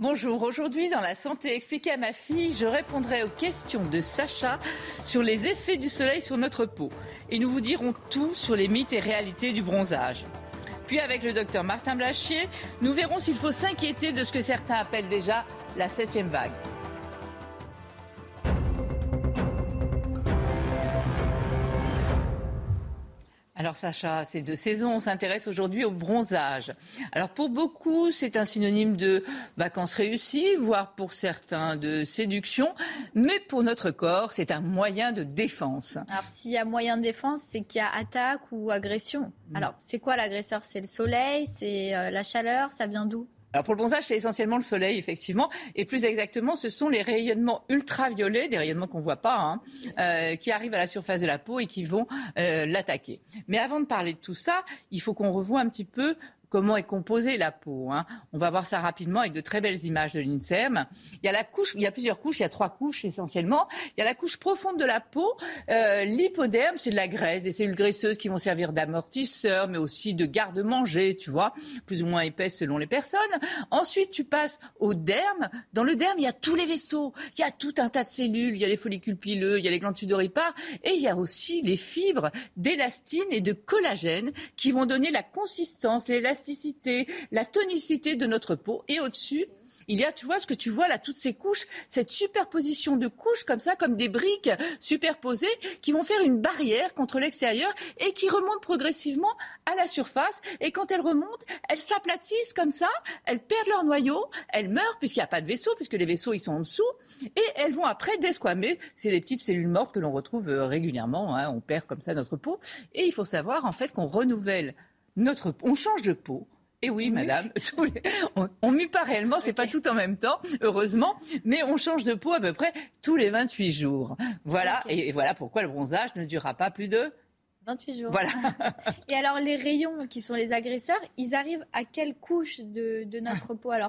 Bonjour, aujourd'hui dans la santé expliquée à ma fille, je répondrai aux questions de Sacha sur les effets du soleil sur notre peau. Et nous vous dirons tout sur les mythes et réalités du bronzage. Puis avec le docteur Martin Blachier, nous verrons s'il faut s'inquiéter de ce que certains appellent déjà la septième vague. Alors Sacha, c'est de saison, on s'intéresse aujourd'hui au bronzage. Alors pour beaucoup, c'est un synonyme de vacances réussies, voire pour certains de séduction, mais pour notre corps, c'est un moyen de défense. Alors, s'il y a moyen de défense, c'est qu'il y a attaque ou agression. Alors, c'est quoi l'agresseur? C'est le soleil? C'est euh, la chaleur? Ça vient d'où? Alors pour le bronzage, c'est essentiellement le soleil, effectivement, et plus exactement, ce sont les rayonnements ultraviolets, des rayonnements qu'on voit pas, hein, euh, qui arrivent à la surface de la peau et qui vont euh, l'attaquer. Mais avant de parler de tout ça, il faut qu'on revoie un petit peu comment est composée la peau. hein. On va voir ça rapidement avec de très belles images de l'INSERM. Il y a la couche, il y a plusieurs couches, il y a trois couches essentiellement. Il y a la couche profonde de la peau, euh, l'hypoderme, c'est de la graisse, des cellules graisseuses qui vont servir d'amortisseur, mais aussi de garde-manger, tu vois, plus ou moins épaisse selon les personnes. Ensuite, tu passes au derme. Dans le derme, il y a tous les vaisseaux, il y a tout un tas de cellules, il y a les follicules pileux, il y a les glandes sudoripares, et il y a aussi les fibres d'élastine et de collagène qui vont donner la consistance, l'élasticité, la tonicité de notre peau. Et au-dessus, il y a, tu vois, ce que tu vois là, toutes ces couches, cette superposition de couches comme ça, comme des briques superposées, qui vont faire une barrière contre l'extérieur et qui remontent progressivement à la surface. Et quand elles remontent, elles s'aplatissent comme ça, elles perdent leur noyau, elles meurent puisqu'il n'y a pas de vaisseau, puisque les vaisseaux ils sont en dessous, et elles vont après desquamer. C'est les petites cellules mortes que l'on retrouve euh, régulièrement. hein. On perd comme ça notre peau. Et il faut savoir en fait qu'on renouvelle notre, on change de peau. Et oui, madame, tous les- on, on mue pas réellement, c'est pas tout en même temps, heureusement, mais on change de peau à peu près tous les 28 jours. Voilà, et voilà pourquoi le bronzage ne durera pas plus de. 28 jours. Voilà. Et alors, les rayons qui sont les agresseurs, ils arrivent à quelle couche de, de notre peau? Alors,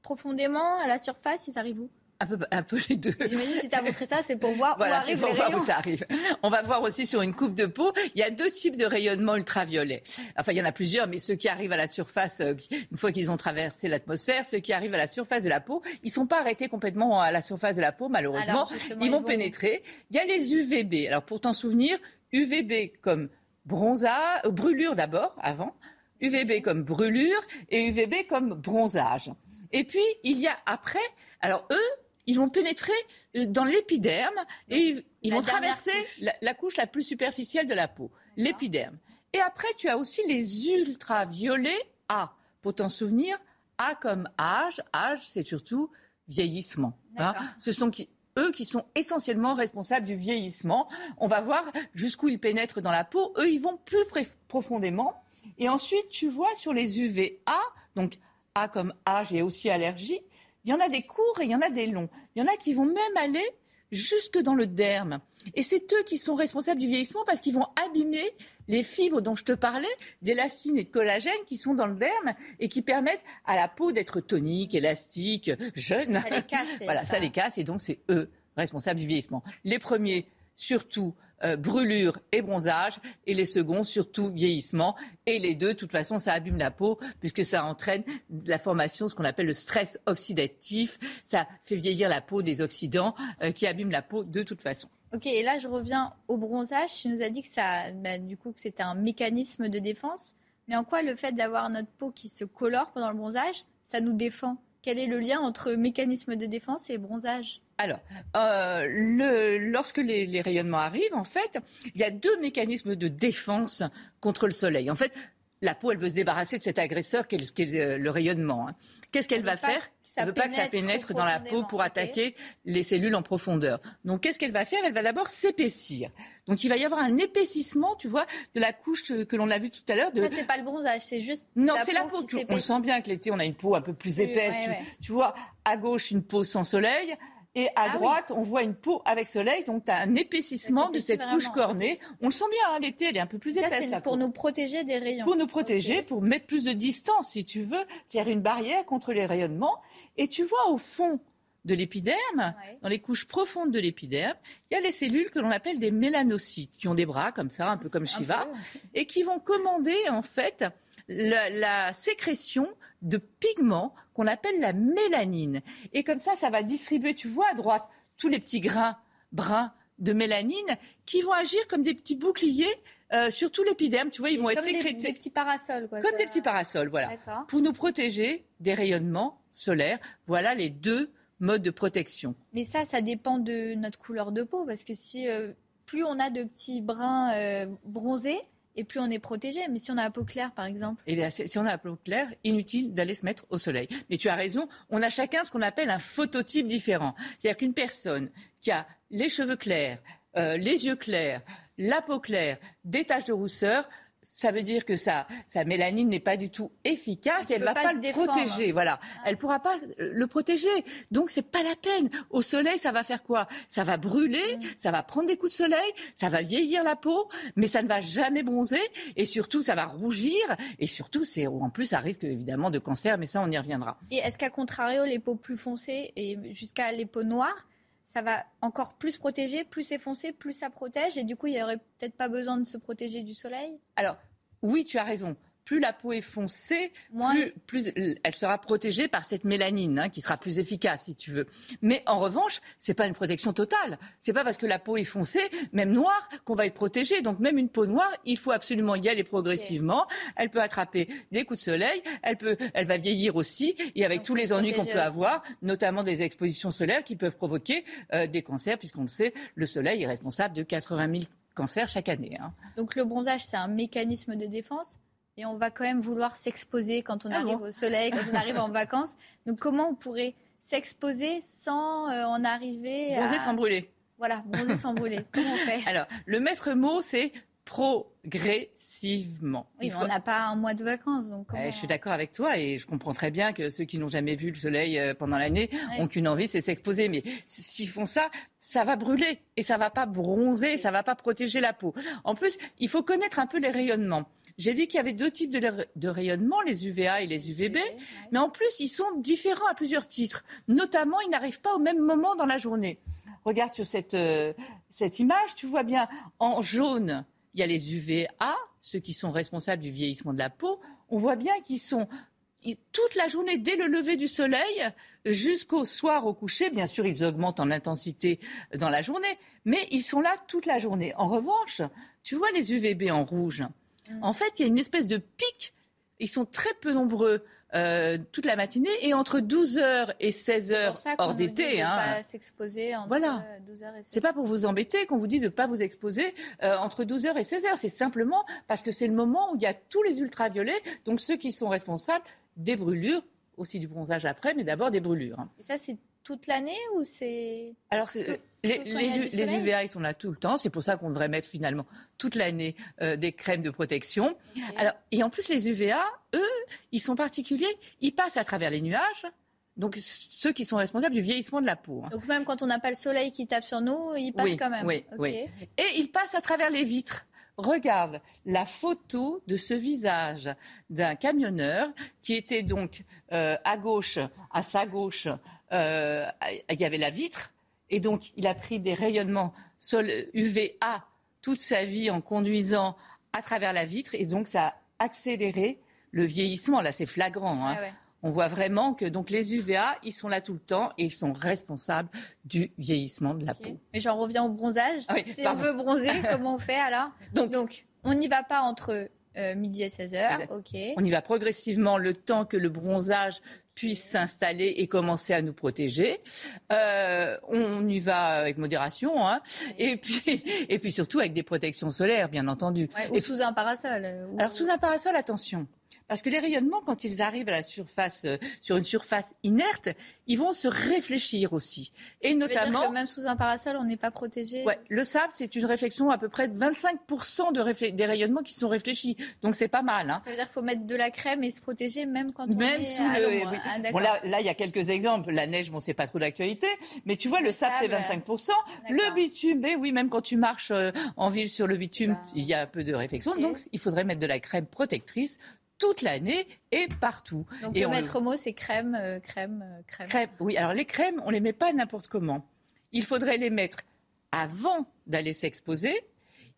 profondément, à la surface, ils arrivent où? Un peu, un peu les deux. J'imagine si tu as montré ça, c'est pour voir Voilà, où c'est arrivent pour les voir rayons. où ça arrive. On va voir aussi sur une coupe de peau, il y a deux types de rayonnements ultraviolets. Enfin, il y en a plusieurs, mais ceux qui arrivent à la surface, euh, une fois qu'ils ont traversé l'atmosphère, ceux qui arrivent à la surface de la peau, ils sont pas arrêtés complètement à la surface de la peau, malheureusement. Ils ils vont vont- pénétrer. Il y a les UVB. Alors, pour t'en souvenir, UVB comme bronzage, euh, brûlure d'abord, avant. UVB comme brûlure et UVB comme bronzage. Et puis, il y a après, alors eux, ils vont pénétrer euh, dans l'épiderme et ils, vont traverser couche. la, la couche la plus superficielle de la peau, l'épiderme. Et après, tu as aussi les ultraviolets A. Pour t'en souvenir, A comme âge. Âge, c'est surtout vieillissement. hein. Ce sont qui, eux qui sont essentiellement responsables du vieillissement. On va voir jusqu'où ils pénètrent dans la peau. Eux, ils vont plus profondément. Et ensuite, tu vois sur les UVA, donc A comme âge et aussi allergie, il y en a des courts et il y en a des longs. Il y en a qui vont même aller jusque dans le derme. Et c'est eux qui sont responsables du vieillissement parce qu'ils vont abîmer les fibres dont je te parlais, d'élastine et de collagène qui sont dans le derme et qui permettent à la peau d'être tonique, élastique, jeune. Ça les casse, voilà, ça. ça. les casse et donc c'est eux responsables du vieillissement. Les premiers, surtout euh, brûlure et bronzage, et les seconds, surtout vieillissement. Et les deux, de toute façon, ça abîme la peau puisque ça entraîne la formation, ce qu'on appelle le stress oxydatif. Ça fait vieillir la peau des oxydants euh, qui abîment la peau de toute façon. Ok, et là, je reviens au bronzage. Tu nous as dit que bah, que c'était un mécanisme de défense. Mais en quoi le fait d'avoir notre peau qui se colore pendant le bronzage, ça nous défend? Quel est le lien entre mécanisme de défense et bronzage? Alors, euh, le, lorsque les, les rayonnements arrivent, en fait, il y a deux mécanismes de défense contre le soleil. En fait, la peau, elle veut se débarrasser de cet agresseur qu'est le, le rayonnement. hein. Qu'est-ce qu'elle va faire Elle ne veut pas que ça pénètre dans la peau pour attaquer les cellules en profondeur. Donc, qu'est-ce qu'elle va faire? Elle va d'abord s'épaissir. Donc, il va y avoir un épaississement, tu vois, de la couche euh, que l'on a vue tout à l'heure. De... C'est pas le bronzage, c'est juste Non, c'est la peau qui On sent bien que l'été, on a une peau un peu plus Oui, épaisse. ouais, tu, ouais. tu vois, à gauche, une peau sans soleil. Et à Ah oui. droite, on voit une peau avec soleil. Donc, tu as un épaississement de cette couche cornée. On le sent bien, hein, l'été, elle est un peu plus Ça, épaisse. c'est la pour nous protéger des rayons. Pour nous protéger, pour mettre plus de distance, si tu veux, c'est-à-dire une barrière contre les rayonnements. Et tu vois au fond de l'épiderme, Ouais. dans les couches profondes de l'épiderme, il y a les cellules que l'on appelle des mélanocytes, qui ont des bras comme ça, un peu comme Shiva, et qui vont commander en fait la, la sécrétion de pigments qu'on appelle la mélanine. Et comme ça, ça va distribuer, tu vois à droite, tous les petits grains bruns de mélanine qui vont agir comme des petits boucliers euh, sur tout l'épiderme. Tu vois, ils vont être Comme des, sécrétés des petits parasols, quoi. comme Ça- des petits parasols, voilà. Pour nous protéger des rayonnements solaires. Voilà les deux modes de protection. Mais ça, ça dépend de notre couleur de peau, parce que si euh, plus on a de petits brins euh, bronzés, et plus on est protégé. Mais si on a la peau claire, par exemple, Eh bien, si on a la peau claire, inutile d'aller se mettre au soleil. Mais tu as raison, on a chacun ce qu'on appelle un phototype différent. C'est-à-dire qu'une personne qui a les cheveux clairs, euh, les yeux clairs, la peau claire, des taches de rousseur, ça veut dire que sa, sa mélanine n'est pas du tout efficace et elle peut va pas le défendre. protéger. Voilà, elle pourra pas le protéger. Donc c'est pas la peine. Au soleil, ça va faire quoi? Ça va brûler, ça va prendre des coups de soleil, ça va vieillir la peau, mais ça ne va jamais bronzer et surtout ça va rougir et surtout c'est en plus ça risque évidemment de cancer, mais ça on y reviendra. et est-ce qu'à contrario, les peaux plus foncées et jusqu'à les peaux noires, ça va encore plus protéger, plus foncé, plus ça protège, et du coup, il y aurait peut-être pas besoin de se protéger du soleil? Alors, oui, tu as raison. Plus la peau est foncée, Moins- plus, plus elle sera protégée par cette mélanine, hein, qui sera plus efficace, si tu veux. Mais en revanche, c'est pas une protection totale. C'est pas parce que la peau est foncée, même noire, qu'on va être protégé. Donc même une peau noire, il faut absolument y aller progressivement. Elle peut attraper des coups de soleil, elle peut, elle va vieillir aussi, et avec Donc, tous les ennuis qu'on peut aussi. avoir, notamment des expositions solaires qui peuvent provoquer euh, des cancers, puisqu'on le sait, le soleil est responsable de 80 000 cancers chaque année. hein. Donc le bronzage, c'est un mécanisme de défense? Et on va quand même vouloir s'exposer quand on Ah arrive bon au soleil, quand on arrive en vacances. Donc comment on pourrait s'exposer sans euh, en arriver Bronzer à... sans brûler. Voilà, bronzer sans brûler. Comment on fait? Alors, le maître mot, c'est progressivement. Oui, mais on n'a pas un mois de vacances, donc comment... Je suis d'accord avec toi et je comprends très bien que ceux qui n'ont jamais vu le soleil euh, pendant l'année ont qu'une envie, c'est s'exposer. Mais s'ils font ça, ça va brûler et ça va pas bronzer, ça va pas protéger la peau. En plus, il faut connaître un peu les rayonnements. J'ai dit qu'il y avait deux types de, rayonnements, les UVA et les UVB. Mais en plus, ils sont différents à plusieurs titres. Notamment, ils n'arrivent pas au même moment dans la journée. Regarde sur cette, euh, cette image, tu vois bien, en jaune, il y a les UVA, ceux qui sont responsables du vieillissement de la peau. On voit bien qu'ils sont toute la journée, dès le lever du soleil jusqu'au soir au coucher. Bien sûr, ils augmentent en intensité dans la journée, mais ils sont là toute la journée. En revanche, tu vois les UVB en rouge. En fait, il y a une espèce de pic. Ils sont très peu nombreux euh, toute la matinée et entre 12h et 16h C'est pour ça qu'on hors d'été. hein. pas s'exposer entre Voilà. 12h et 16h. C'est pas pour vous embêter qu'on vous dit de ne pas vous exposer euh, entre 12h et 16h. C'est simplement parce que c'est le moment où il y a tous les ultraviolets, donc ceux qui sont responsables des brûlures, aussi du bronzage après, mais d'abord des brûlures. Et ça, c'est toute l'année ou c'est... Alors, c'est- Tout- les, tout les UVA, ils sont là tout le temps. C'est pour ça qu'on devrait mettre finalement toute l'année euh, des crèmes de protection. Alors, et en plus, les UVA, eux, ils sont particuliers. Ils passent à travers les nuages. Donc, ceux qui sont responsables du vieillissement de la peau. hein. Donc même quand on n'a pas le soleil qui tape sur nous, il passe Oui, quand même. oui, oui. Et il passe à travers les vitres. Regarde la photo de ce visage d'un camionneur qui était donc euh, à gauche, à sa gauche, euh, il y avait la vitre. Et donc, il a pris des rayonnements UVA toute sa vie en conduisant à travers la vitre. Et donc, ça a accéléré le vieillissement. Là, c'est flagrant. hein. Ah. On voit vraiment que donc les UVA, ils sont là tout le temps et ils sont responsables du vieillissement de la peau. Mais j'en reviens au bronzage. Ah oui, si pardon. on veut bronzer, comment on fait alors? Donc- Donc, on n'y va pas entre Euh, midi à 16h, Exact. ok. On y va progressivement le temps que le bronzage puisse s'installer et commencer à nous protéger. Euh, on y va avec modération, hein. et puis et puis surtout avec des protections solaires, bien entendu. Ouais, ou Et sous un parasol. euh, ou- Alors sous un parasol, attention. Parce que les rayonnements, quand ils arrivent à la surface, euh, sur une surface inerte, ils vont se réfléchir aussi. Et Ça veut dire notamment, que même sous un parasol, on n'est pas protégé? ouais, le sable, c'est une réflexion à peu près de 25% de des rayonnements qui sont réfléchis. Donc c'est pas mal. Hein. Ça veut dire qu'il faut mettre de la crème et se protéger même quand on Même est sous à le. oui. Ah, bon, là, là, il y a quelques exemples. La neige, bon, c'est pas trop d'actualité. Mais tu vois, le sable, c'est sable, 25%. Le bitume, mais oui, même quand tu marches euh, en ville sur le bitume, Bah, il y a un peu de réflexion. Donc, il faudrait mettre de la crème protectrice toute l'année et partout. Donc et le on maître mot, c'est crème, euh, crème, euh, crème. Crème, oui. Alors les crèmes, on les met pas n'importe comment. Il faudrait les mettre avant d'aller s'exposer.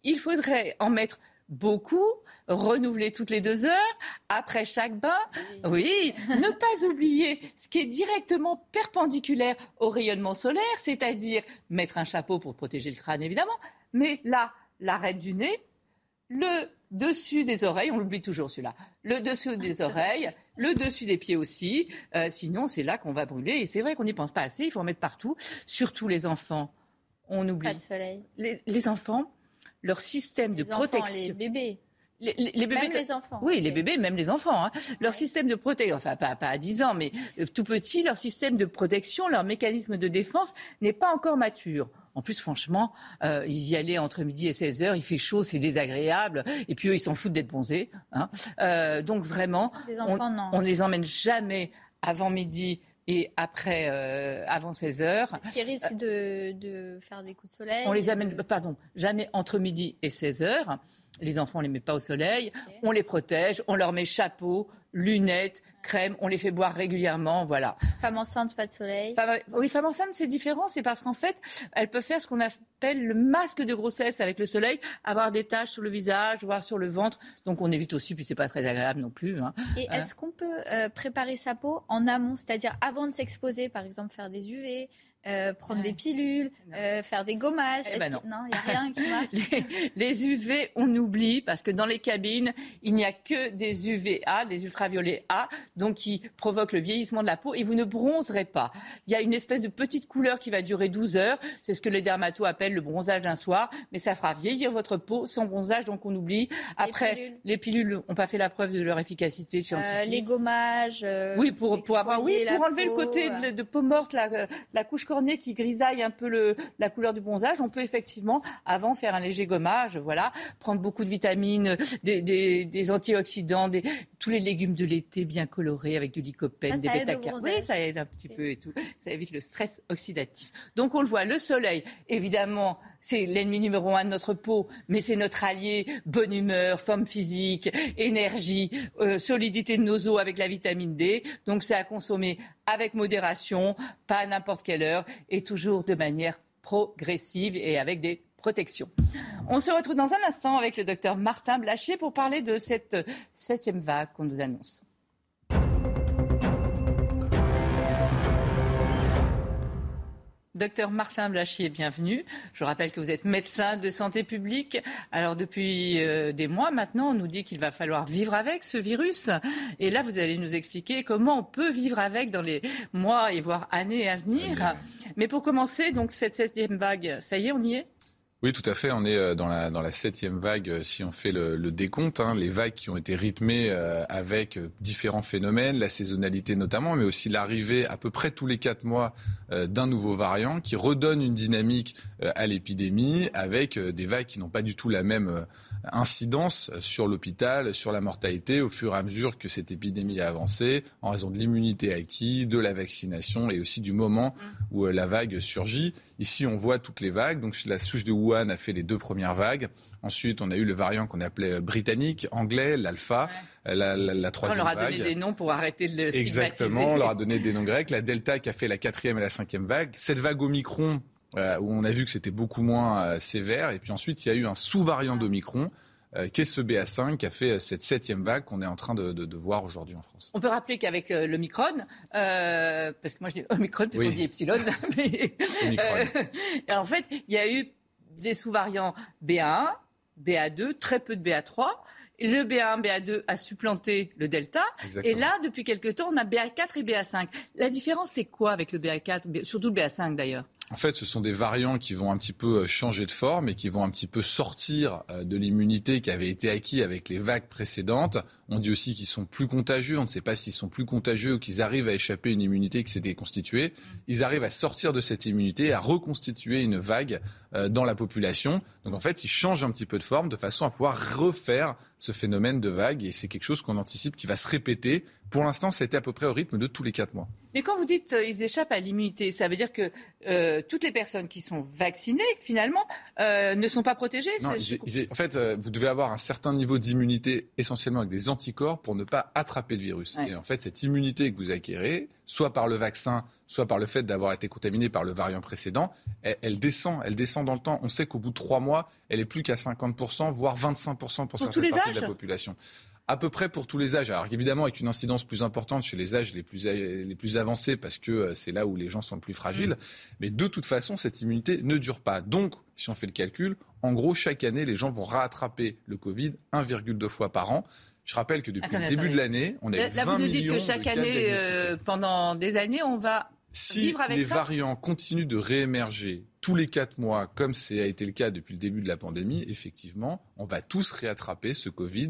Il faudrait en mettre beaucoup, renouveler toutes les deux heures, après chaque bain. Oui, ne pas oublier ce qui est directement perpendiculaire au rayonnement solaire, c'est-à-dire mettre un chapeau pour protéger le crâne évidemment, mais là, l'arête du nez, le dessus des oreilles, on l'oublie toujours celui-là, le dessus des oreilles, le dessus des pieds aussi, euh, sinon c'est là qu'on va brûler et c'est vrai qu'on n'y pense pas assez, il faut en mettre partout, surtout les enfants. On oublie. Pas de soleil. Les, les enfants, leur système Les de enfants, protection. les bébés. Les, bébés, Même les enfants. Oui, les bébés, même les enfants. hein. Leur système de protection, enfin pas, pas à 10 ans, mais euh, tout petit, leur système de protection, leur mécanisme de défense n'est pas encore mature. En plus, franchement, euh, y aller entre midi et 16 heures, il fait chaud, c'est désagréable. Et puis eux, ils s'en foutent d'être bronzés. Hein. Euh, donc vraiment, Les on, enfants, non. on ne les emmène jamais avant midi et après, euh, avant 16 heures. Est-ce qu'ils risquent de, de faire des coups de soleil On les amène, de- pardon, jamais entre midi et 16 heures. Les enfants, on les met pas au soleil. On les protège. On leur met chapeau, lunettes, crème. On les fait boire régulièrement. Voilà. Femme enceinte, pas de soleil. Femme- oui, femme enceinte, c'est différent. C'est parce qu'en fait, elle peut faire ce qu'on appelle le masque de grossesse avec le soleil, avoir des taches sur le visage, voire sur le ventre. Donc on évite aussi, puis c'est pas très agréable non plus. hein. Et Hein est-ce qu'on peut euh, préparer sa peau en amont, c'est-à-dire avant de s'exposer, par exemple faire des UV, euh, prendre Ouais. des pilules, euh, faire des gommages Eh ben Non, il n'y a rien qui marche. Les, les UV, on oublie parce que dans les cabines, il n'y a que des UVA, des ultraviolets A, donc qui provoquent le vieillissement de la peau et vous ne bronzerez pas. Il y a une espèce de petite couleur qui va durer 12 heures. C'est ce que les dermatos appellent le bronzage d'un soir, mais ça fera vieillir votre peau sans bronzage, donc on oublie. Après, pilules. les pilules n'ont pas fait la preuve de leur efficacité Euh, scientifique. les gommages. euh, Oui, pour, pour avoir, oui, pour enlever le côté euh. de, de peau morte, la, la couche qui grisaille un peu le, la couleur du bronzage, on peut effectivement, avant, faire un léger gommage, voilà, prendre beaucoup de vitamines, des, des, des antioxydants, des, tous les légumes de l'été bien colorés avec du lycopène, Ah, des ça bêta. Oui, ça aide un petit peu et tout. Ça évite le stress oxydatif. Donc on le voit, le soleil, évidemment, c'est l'ennemi numéro un de notre peau, mais c'est notre allié, bonne humeur, forme physique, énergie, euh, solidité de nos os avec la vitamine D. Donc c'est à consommer avec modération, pas à n'importe quelle heure et toujours de manière progressive et avec des protections. On se retrouve dans un instant avec le docteur Martin Blachier pour parler de cette septième vague qu'on nous annonce. Docteur Martin Blachier, bienvenue. Je rappelle que vous êtes médecin de santé publique. Alors depuis euh, des mois maintenant, on nous dit qu'il va falloir vivre avec ce virus. Et là, vous allez nous expliquer comment on peut vivre avec dans les mois et voire années à venir. Mais pour commencer, donc cette septième vague, ça y est, on y est? Oui, tout à fait. On est euh, dans la, septième vague, euh, si on fait le, décompte. hein. les vagues qui ont été rythmées euh, avec différents phénomènes, la saisonnalité notamment, mais aussi l'arrivée à peu près tous les quatre mois d'un nouveau variant qui redonne une dynamique à l'épidémie avec des vagues qui n'ont pas du tout la même incidence sur l'hôpital, sur la mortalité au fur et à mesure que cette épidémie a avancé en raison de l'immunité acquise, de la vaccination et aussi du moment où la vague surgit. Ici, on voit toutes les vagues. Donc, la souche de a fait les deux premières vagues. Ensuite, on a eu le variant qu'on appelait britannique, anglais, l'alpha, la, la- la On troisième leur a vague. donné des noms pour arrêter de le. Exactement, on leur a donné des noms grecs. La Delta qui a fait la quatrième et la cinquième vague. Cette vague Omicron, euh, où on a vu que c'était beaucoup moins euh, sévère. Et puis ensuite, il y a eu un sous-variant d'Omicron, euh, qui est ce BA5, qui a fait euh, cette septième vague qu'on est en train de, de- de voir aujourd'hui en France. On peut rappeler qu'avec euh, le Micron, euh, parce que moi je dis Omicron, parce Oui. qu'on dit Epsilon, mais, euh, en fait, il y a eu des sous-variants BA1, BA2, très peu de BA3, Le BA1, BA2 a supplanté le Delta. Exactement. Et là, depuis quelques temps, on a BA4 et BA5. La différence, c'est quoi avec le BA4, surtout le BA5 d'ailleurs? En fait, ce sont des variants qui vont un petit peu euh, changer de forme et qui vont un petit peu sortir euh, de l'immunité qui avait été acquis avec les vagues précédentes. On dit aussi qu'ils sont plus contagieux. On ne sait pas s'ils sont plus contagieux ou qu'ils arrivent à échapper à une immunité qui s'était constituée. Ils arrivent à sortir de cette immunité, à reconstituer une vague euh, dans la population. Donc en fait, ils changent un petit peu de forme de façon à pouvoir refaire ce phénomène de vague. Et c'est quelque chose qu'on anticipe qui va se répéter. Pour l'instant, c'était à peu près au rythme de tous les quatre mois. Mais quand vous dites euh, ils échappent à l'immunité, ça veut dire que euh, toutes les personnes qui sont vaccinées, finalement, euh, ne sont pas protégées Non, en fait, euh, vous devez avoir un certain niveau d'immunité, essentiellement avec des anticorps, pour ne pas attraper le virus. Ouais. Et en fait, cette immunité que vous acquérez, soit par le vaccin, soit par le fait d'avoir été contaminé par le variant précédent, elle, elle descend, elle descend dans le temps. On sait qu'au bout de trois mois, elle est plus qu'à 50%, voire 25% pour, tous certaines parties de la population. À peu près pour tous les âges. Alors évidemment, avec une incidence plus importante chez les âges les plus, les plus avancés, parce que euh, c'est là où les gens sont le plus fragiles. Mm. Mais de toute façon, cette immunité ne dure pas. Donc, si on fait le calcul, en gros, chaque année, les gens vont rattraper le Covid 1,2 fois par an. Je rappelle que depuis le début de l'année, on a Là, eu là, 20 vous nous dites que chaque année, euh, pendant des années, on va Si vivre avec les ça variants continuent de réémerger tous les quatre mois, comme ça a été le cas depuis le début de la pandémie, effectivement, on va tous réattraper ce Covid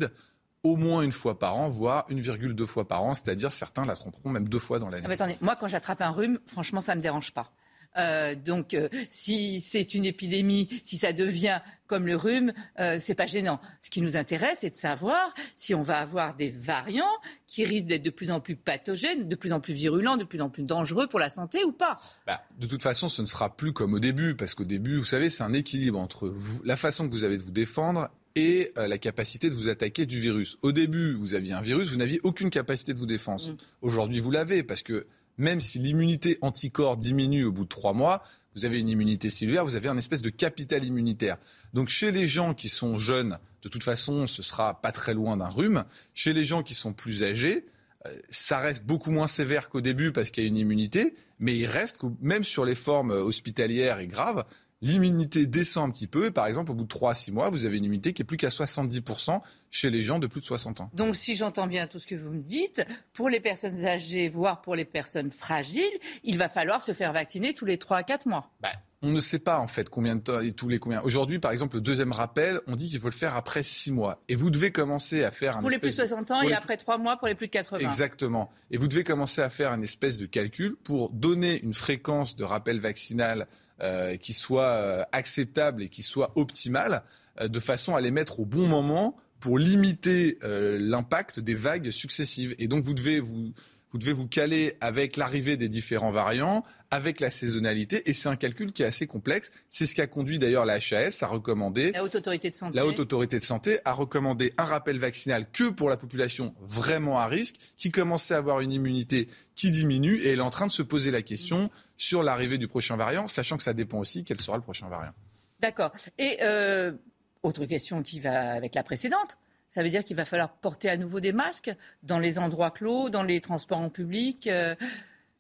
au moins une fois par an, voire 1,2 fois par an, c'est-à-dire certains l'attraperont même deux fois dans l'année. Ah bah attendez, moi quand j'attrape un rhume, franchement, ça me dérange pas. Euh, donc, euh, si c'est une épidémie, si ça devient comme le rhume, euh, c'est pas gênant. Ce qui nous intéresse, c'est de savoir si on va avoir des variants qui risquent d'être de plus en plus pathogènes, de plus en plus virulents, de plus en plus dangereux pour la santé ou pas. Bah, de toute façon, ce ne sera plus comme au début, parce qu'au début, vous savez, c'est un équilibre entre vous- la façon que vous avez de vous défendre et euh, la capacité de vous attaquer du virus. Au début, vous aviez un virus, vous n'aviez aucune capacité de vous défendre. Mm. Aujourd'hui, vous l'avez, parce que même si l'immunité anticorps diminue au bout de trois mois, vous avez une immunité cellulaire, vous avez un espèce de capital immunitaire. Donc chez les gens qui sont jeunes, de toute façon, ce sera pas très loin d'un rhume. Chez les gens qui sont plus âgés, euh, ça reste beaucoup moins sévère qu'au début parce qu'il y a une immunité, mais il reste même sur les formes euh, hospitalières et graves, l'immunité descend un petit peu. Et par exemple, au bout de 3 à 6 mois, vous avez une immunité qui est plus qu'à 70% chez les gens de plus de 60 ans. Donc, si j'entends bien tout ce que vous me dites, pour les personnes âgées, voire pour les personnes fragiles, il va falloir se faire vacciner tous les 3 à 4 mois. Bah, on ne sait pas en fait combien de temps et tous les combien. Aujourd'hui, par exemple, le deuxième rappel, on dit qu'il faut le faire après 6 mois. Et vous devez commencer à faire un Pour les plus de espèce de- 60 ans et les- après 3 mois pour les plus de 80. Exactement. Et vous devez commencer à faire une espèce de calcul pour donner une fréquence de rappel vaccinal euh, qui soit euh, acceptable et qui soit optimale, euh, de façon à les mettre au bon moment pour limiter l'impact des vagues successives. Et donc vous devez vous, vous devez vous caler avec l'arrivée des différents variants, avec la saisonnalité, et c'est un calcul qui est assez complexe. C'est ce qui a conduit d'ailleurs la HAS à recommander La haute autorité de santé. la haute autorité de santé a recommandé un rappel vaccinal que pour la population vraiment à risque, qui commençait à avoir une immunité qui diminue, et elle est en train de se poser la question sur l'arrivée du prochain variant, sachant que ça dépend aussi quel sera le prochain variant. D'accord. Et euh, autre question qui va avec la précédente. Ça veut dire qu'il va falloir porter à nouveau des masques dans les endroits clos, dans les transports en public. euh,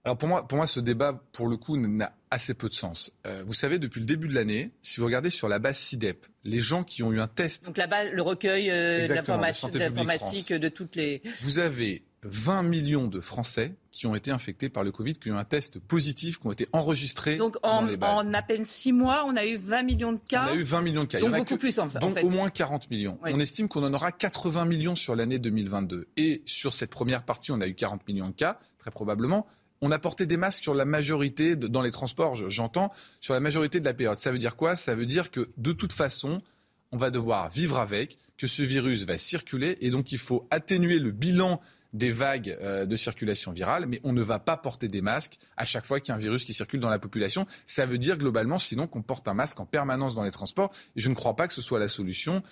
Alors pour moi, pour moi, ce débat, pour le coup, n'a assez peu de sens. Euh, vous savez, depuis le début de l'année, si vous regardez sur la base CIDEP, les gens qui ont eu un test, donc là-bas, le recueil euh, Exactement, de d'informatique France. de toutes les. vous avez 20 millions de Français qui ont été infectés par le Covid, qui ont eu un test positif, qui ont été enregistrés Donc dans en, les bases. en à peine six mois, on a eu 20 millions de cas. On a eu 20 millions de cas. Il y Donc en a beaucoup que- plus, en Donc fait. au moins 40 millions. Oui. On estime qu'on en aura 80 millions sur l'année 2022. Et sur cette première partie, on a eu 40 millions de cas, très probablement. On a porté des masques sur la majorité, de- dans les transports, je- j'entends, sur la majorité de la période. Ça veut dire quoi? Ça veut dire que de toute façon, on va devoir vivre avec, que ce virus va circuler, et donc il faut atténuer le bilan des vagues euh, de circulation virale, mais on ne va pas porter des masques à chaque fois qu'il y a un virus qui circule dans la population. Ça veut dire globalement, sinon, qu'on porte un masque en permanence dans les transports. Et je ne crois pas que ce soit la solution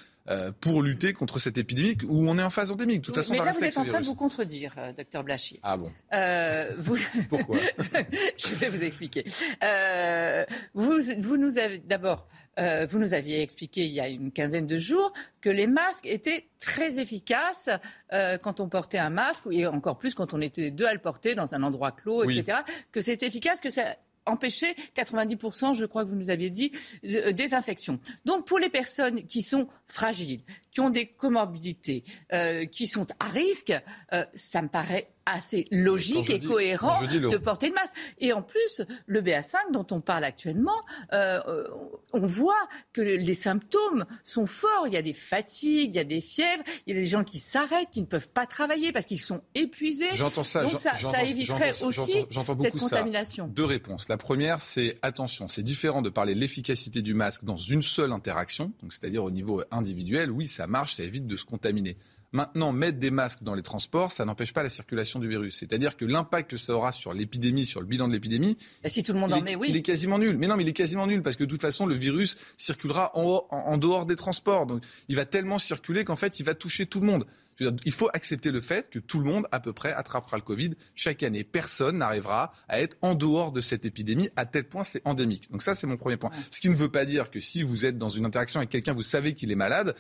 pour lutter contre cette épidémie où on est en phase endémique. De toute Oui, façon, mais là, vous êtes en train de vous contredire, euh, docteur Blachier. Ah bon Euh, vous... Pourquoi? Je vais vous expliquer. Euh, vous, vous nous avez d'abord, euh, vous nous aviez expliqué il y a une quinzaine de jours que les masques étaient très efficaces euh, quand on portait un masque et encore plus quand on était deux à le porter dans un endroit clos, Oui. etc. Que c'est efficace, que ça empêchait 90%, je crois que vous nous aviez dit, euh, des infections. Donc pour les personnes qui sont fragiles, qui ont des comorbidités, euh, qui sont à risque, euh, ça me paraît assez logique et cohérent de porter le masque. Et en plus, le BA5 dont on parle actuellement, euh, on voit que les symptômes sont forts. Il y a des fatigues, il y a des fièvres, il y a des gens qui s'arrêtent, qui ne peuvent pas travailler parce qu'ils sont épuisés. J'entends ça. Donc ça, ça éviterait aussi cette contamination. Deux réponses. La première, c'est attention, c'est différent de parler de l'efficacité du masque dans une seule interaction, c'est-à-dire au niveau individuel. Oui, ça marche, ça évite de se contaminer. Maintenant, mettre des masques dans les transports, ça n'empêche pas la circulation du virus. C'est-à-dire que l'impact que ça aura sur l'épidémie, sur le bilan de l'épidémie, si tout le monde en met, oui. il est quasiment nul. Mais non, mais il est quasiment nul parce que de toute façon, le virus circulera en, dehors des transports. Donc, il va tellement circuler qu'en fait, il va toucher tout le monde. il faut accepter le fait que tout le monde, à peu près, attrapera le Covid chaque année. Personne n'arrivera à être en dehors de cette épidémie, à tel point c'est endémique. Donc ça, c'est mon premier point. Ce qui ne veut pas dire que si vous êtes dans une interaction avec quelqu'un, vous savez qu'il est malade,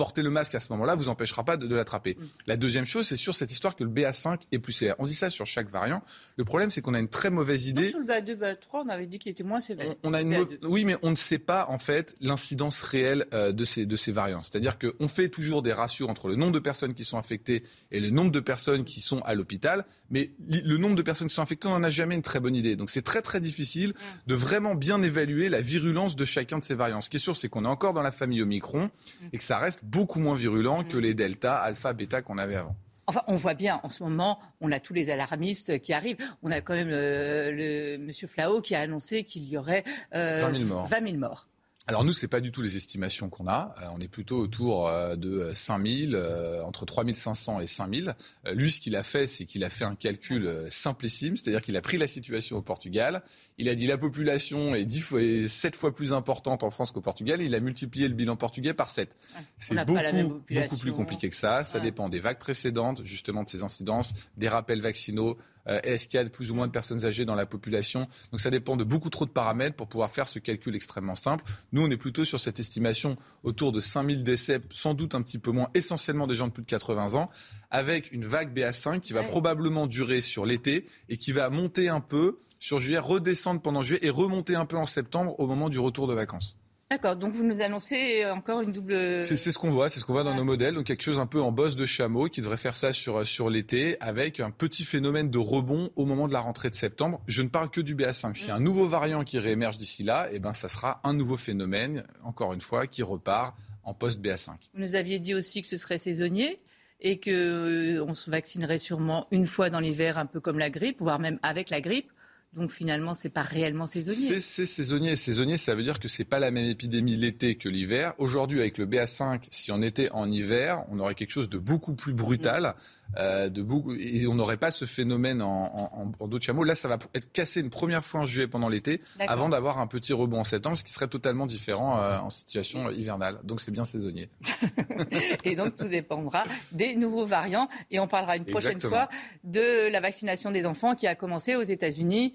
porter le masque à ce moment-là vous empêchera pas de, l'attraper. Mm. La deuxième chose, c'est sur cette histoire que le BA5 est plus sévère. On dit ça sur chaque variant. Le problème, c'est qu'on a une très mauvaise idée. sur le BA2, BA3, on avait dit qu'il était moins sévère. On, a une Oui, mais on ne sait pas en fait l'incidence réelle euh, de ces de ces variants. C'est-à-dire qu'on fait toujours des ratios entre le nombre de personnes qui sont infectées et le nombre de personnes qui sont à l'hôpital, mais le nombre de personnes qui sont infectées, on n'en a jamais une très bonne idée. Donc c'est très très difficile de vraiment bien évaluer la virulence de chacun de ces variants. Ce qui est sûr, c'est qu'on est encore dans la famille Omicron mm. et que ça reste beaucoup moins virulent que les delta, alpha, bêta qu'on avait avant. Enfin, on voit bien, en ce moment, on a tous les alarmistes qui arrivent. On a quand même euh, le monsieur Flao qui a annoncé qu'il y aurait 20 euh, 000 morts. Alors nous, c'est pas du tout les estimations qu'on a. Euh, on est plutôt autour euh, de 5000, euh, entre 3500 et 5000. lui, ce qu'il a fait, c'est qu'il a fait un calcul simplissime, c'est-à-dire qu'il a pris la situation au Portugal. Il a dit la population est, 10 fois, 7 fois plus importante en France qu'au Portugal. Il a multiplié le bilan portugais par 7. c'est beaucoup, beaucoup plus compliqué que ça. Ça dépend des vagues précédentes, justement de ces incidences, des rappels vaccinaux, euh, est-ce qu'il y a plus ou moins de personnes âgées dans la population? Donc ça dépend de beaucoup trop de paramètres pour pouvoir faire ce calcul extrêmement simple. Nous, on est plutôt sur cette estimation autour de 5000 décès, sans doute un petit peu moins, essentiellement des gens de plus de 80 ans, avec une vague BA5 qui va probablement durer sur l'été et qui va monter un peu sur juillet, redescendre pendant juillet et remonter un peu en septembre au moment du retour de vacances. D'accord, donc vous nous annoncez encore une double. C'est ce qu'on voit, c'est ce qu'on voit dans nos modèles. Donc quelque chose un peu en bosse de chameau qui devrait faire ça sur, sur l'été avec un petit phénomène de rebond au moment de la rentrée de septembre. Je ne parle que du BA5. Si un nouveau variant qui réémerge d'ici là, eh ben, ça sera un nouveau phénomène, encore une fois, qui repart en post-BA5. Vous nous aviez dit aussi que ce serait saisonnier et qu'on euh, se vaccinerait sûrement une fois dans l'hiver, un peu comme la grippe, voire même avec la grippe. Donc finalement, c'est pas réellement saisonnier. C'est saisonnier. Saisonnier, ça veut dire que c'est pas la même épidémie l'été que l'hiver. Aujourd'hui, avec le BA5, si on était en hiver, on aurait quelque chose de beaucoup plus brutal. Euh, de beaucoup, et on n'aurait pas ce phénomène en, en, dos de chameau. Là, ça va être cassé une première fois en juillet pendant l'été, avant d'avoir un petit rebond en septembre, ce qui serait totalement différent euh, en situation hivernale. Donc c'est bien saisonnier. et donc tout dépendra des nouveaux variants. Et on parlera une prochaine fois de la vaccination des enfants qui a commencé aux États-Unis.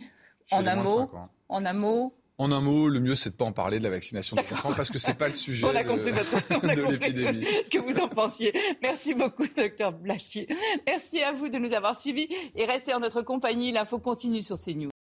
En un mot, en un mot, en un mot, le mieux, c'est de pas en parler de la vaccination des enfants parce que c'est pas le sujet on a compris de, de l'épidémie. Ce que vous en pensiez. Merci beaucoup, docteur Blachier. Merci à vous de nous avoir suivis et restez en notre compagnie. L'info continue sur CNews.